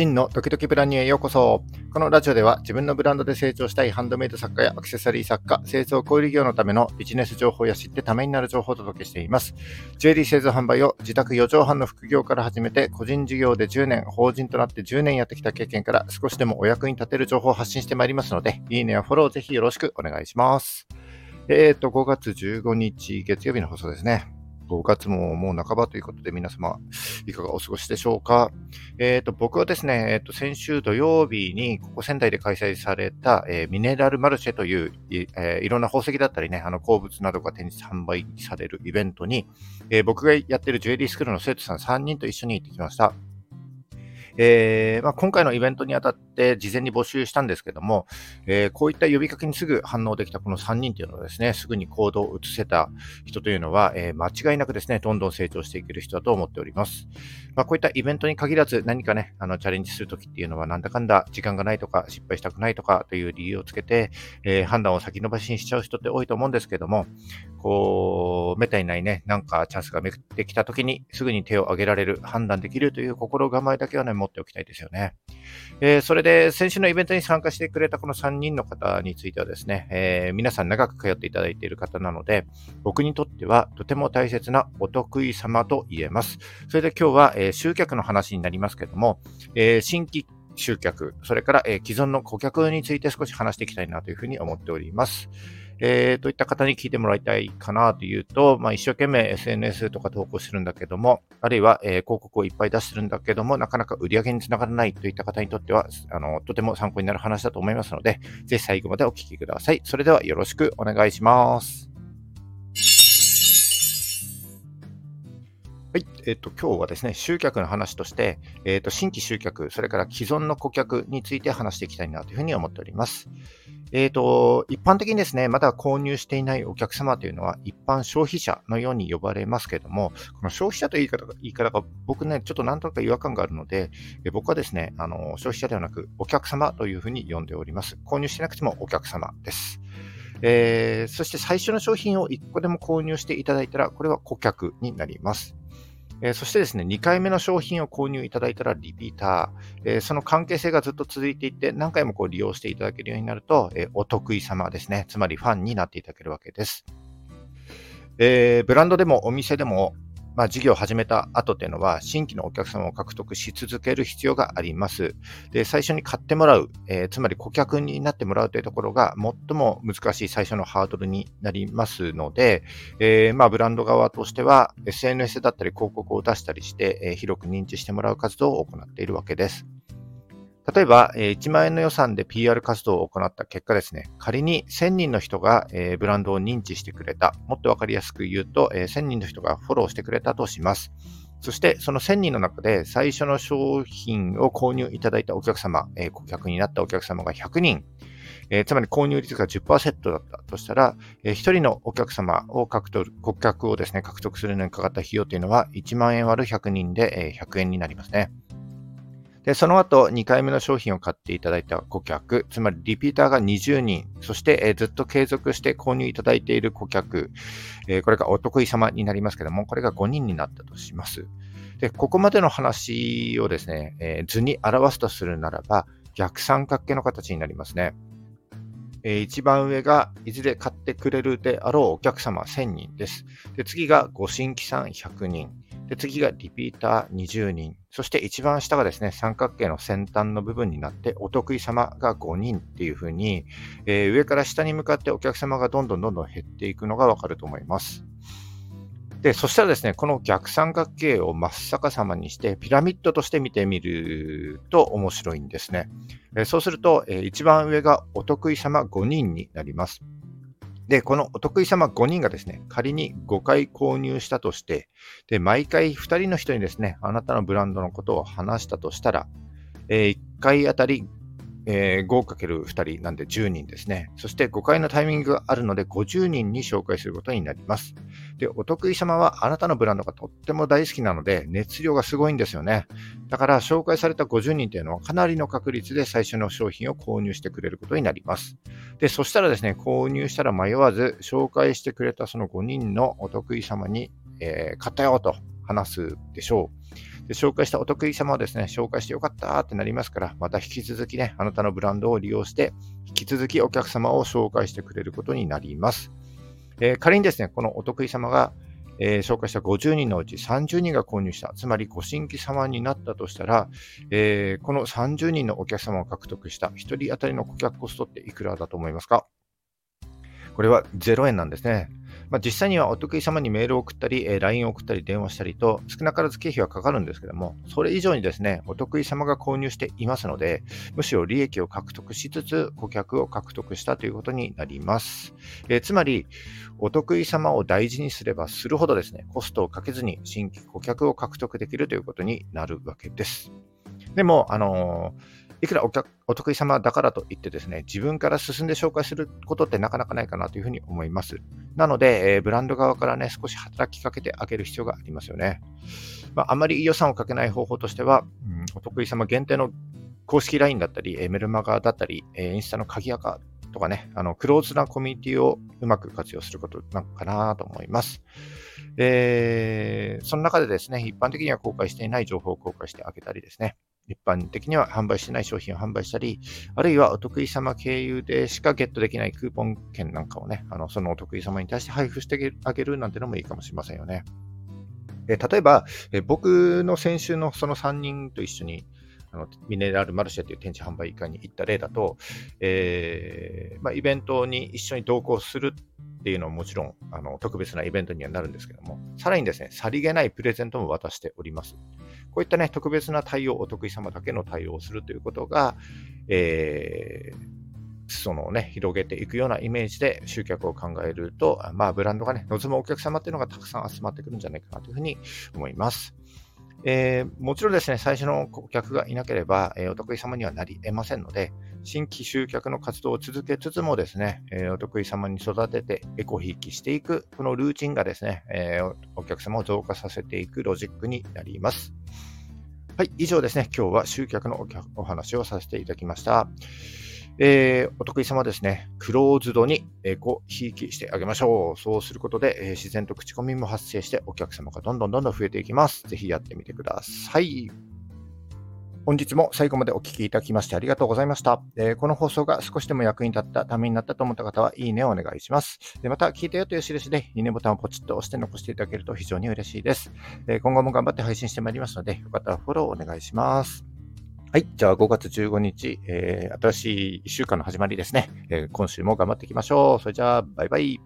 真のドキドキブランニューへようこそ。このラジオでは自分のブランドで成長したいハンドメイド作家やアクセサリー作家、製造小売業のためのビジネス情報や知ってためになる情報をお届けしています。ジュエリー製造販売を自宅4畳半の副業から始めて、個人事業で10年、法人となって10年やってきた経験から少しでもお役に立てる情報を発信してまいりますので、いいねやフォローぜひよろしくお願いします。えっ、ー、と、5月15日月曜日の放送ですね。5月ももう半ばということで皆様いかがお過ごしでしょうか？えっ、ー、と、僕はですね、えっ、ー、と、先週土曜日にここ仙台で開催された、えー、ミネラルマルシェという、えいろんな宝石だったりね、あの鉱物などが展示販売されるイベントに、え僕がやってるジュエリースクールの生徒さん3人と一緒に行ってきました。えーまあ、今回のイベントにあたって事前に募集したんですけども、えー、こういった呼びかけにすぐ反応できたこの3人というのはですね、すぐに行動を移せた人というのは、えー、間違いなくですね、どんどん成長していける人だと思っております。まあ、こういったイベントに限らず何かね、あのチャレンジするときっていうのはなんだかんだ時間がないとか失敗したくないとかという理由をつけて、え、判断を先延ばしにしちゃう人って多いと思うんですけども、こう、めったにないね、なんかチャンスがめくってきたときにすぐに手を挙げられる、判断できるという心構えだけはね、っておきたいですよね。えー、それで、先週のイベントに参加してくれたこの3人の方についてはですね、えー、皆さん長く通っていただいている方なので、僕にとってはとても大切なお得意様と言えます。それで今日は、えー、集客の話になりますけども、えー、新規集客、それから、え、既存の顧客について少し話していきたいなというふうに思っております。えー、といった方に聞いてもらいたいかなというと、まあ、一生懸命 SNS とか投稿してるんだけども、あるいは、えー、広告をいっぱい出してるんだけども、なかなか売り上げにつながらないといった方にとっては、あの、とても参考になる話だと思いますので、ぜひ最後までお聞きください。それではよろしくお願いします。はい。えっ、と、今日はですね、集客の話として、えっ、と、新規集客、それから既存の顧客について話していきたいなというふうに思っております。えっ、と、一般的にですね、まだ購入していないお客様というのは、一般消費者のように呼ばれますけれども、この消費者という言い方が、言い方が僕ね、ちょっとなんとなく違和感があるので、え僕はですね、あの、消費者ではなく、お客様というふうに呼んでおります。購入してなくてもお客様です。えー、そして最初の商品を1個でも購入していただいたら、これは顧客になります。えー、そしてですね、2回目の商品を購入いただいたらリピーター、えー、その関係性がずっと続いていって、何回もこう利用していただけるようになると、えー、お得意様ですね。つまりファンになっていただけるわけです。えブランドでもお店でもまあ、事業を始めた後っていうのは、新規のお客様を獲得し続ける必要があります。で、最初に買ってもらう、えー、つまり顧客になってもらうというところが最も難しい最初のハードルになりますので、えー、まあ、ブランド側としては、SNS だったり広告を出したりして、えー、広く認知してもらう活動を行っているわけです。例えば、え1万円の予算で PR 活動を行った結果ですね、仮に1000人の人が、ブランドを認知してくれた。もっとわかりやすく言うと、え1000人の人がフォローしてくれたとします。そして、その1000人の中で最初の商品を購入いただいたお客様、顧客になったお客様が100人、つまり購入率が10%だったとしたら、え、1人のお客様を獲得、顧客をですね、獲得するのにかかった費用というのは1万円割る100人で、え、100円になりますね。で、その後、2回目の商品を買っていただいた顧客、つまりリピーターが20人、そして、え、ずっと継続して購入いただいている顧客、え、これがお得意様になりますけども、これが5人になったとします。で、ここまでの話をですね、え、図に表すとするならば、逆三角形の形になりますね。えー、一番上がいずれ買ってくれるであろうお客様1000人です。で次がご新規さん100人。で次がリピーター20人。そして一番下がですね、三角形の先端の部分になって、お得意様が5人っていうふうに、えー、上から下に向かってお客様がどんどんどんどん減っていくのがわかると思います。で、そしたらですね、この逆三角形を真っ逆さまにして、ピラミッドとして見てみると面白いんですね。え、そうすると、え、一番上がお得意様5人になります。で、このお得意様5人がですね、仮に5回購入したとして、で、毎回2人の人にですね、あなたのブランドのことを話したとしたら、え、1回あたりえー、5×2 人なんで10人ですね。そして5回のタイミングがあるので50人に紹介することになります。で、お得意様はあなたのブランドがとっても大好きなので熱量がすごいんですよね。だから紹介された50人というのはかなりの確率で最初の商品を購入してくれることになります。で、そしたらですね、購入したら迷わず紹介してくれたその5人のお得意様に、えー、買ったよと話すでしょう。で紹介したお得意様をですね、紹介してよかったってなりますから、また引き続きね、あなたのブランドを利用して、引き続きお客様を紹介してくれることになります。えー、仮にですね、このお得意様が、えー、紹介した50人のうち30人が購入した、つまりご新規様になったとしたら、えー、この30人のお客様を獲得した1人当たりの顧客コストっていくらだと思いますか？これは0円なんですね。まあ、実際にはお得意様にメールを送ったり、えー、LINE を送ったり、電話したりと、少なからず経費はかかるんですけども、それ以上にですね、お得意様が購入していますので、むしろ利益を獲得しつつ、顧客を獲得したということになります。えー、つまり、お得意様を大事にすればするほどですね、コストをかけずに新規顧客を獲得できるということになるわけです。でも、あのーいくらお得意様だからといってですね、自分から進んで紹介することってなかなかないかなというふうに思います。なので、えー、ブランド側からね、少し働きかけてあげる必要がありますよね。まあ、あまり予算をかけない方法としては、うん、お得意様限定の公式 LINE だったり、えメルマガだったり、えインスタの鍵垢とかね、あの、クローズなコミュニティをうまく活用することなのかなと思います。えー、その中でですね、一般的には公開していない情報を公開してあげたりですね、一般的には販売してない商品を販売したり、あるいはお得意様経由でしかゲットできないクーポン券なんかをね、あのそのお得意様に対して配布してあげるなんてのもいいかもしれませんよね。え例えば、え僕の先週のその3人と一緒にあのミネラルマルシェという展示販売会に行った例だと、えー、まあ、イベントに一緒に同行するっていうのはもちろんあの特別なイベントにはなるんですけども、さらにですね、さりげないプレゼントも渡しております。こういったね、特別な対応、お得意様だけの対応をするということが、えー、そのね、広げていくようなイメージで集客を考えると、まあ、ブランドがね、望むお客様っていうのがたくさん集まってくるんじゃないかなというふうに思います。えー、もちろんですね、最初の顧客がいなければ、えー、お得意様にはなり得ませんので、新規集客の活動を続けつつもですね、えー、お得意様に育ててエコひいきしていく、このルーチンがですね、えお客様を増加させていくロジックになります。はい、以上ですね、今日は集客のお話をさせていただきました。えー、お得意様ですね、クローズドにエコひいきしてあげましょう。そうすることで、えー、自然と口コミも発生してお客様がどんどんどんどん増えていきます。ぜひやってみてください。本日も最後までお聞きいただきましてありがとうございました。えー、この放送が少しでも役に立った、ためになったと思った方は、いいねをお願いします。でまた、聞いたよという印で、いいねボタンをポチッと押して残していただけると非常に嬉しいです。えー、今後も頑張って配信してまいりますので、よかったらフォローお願いします。はい。じゃあ5月15日、えー、新しい1週間の始まりですね、えー、今週も頑張っていきましょう。それじゃあ、バイバイ。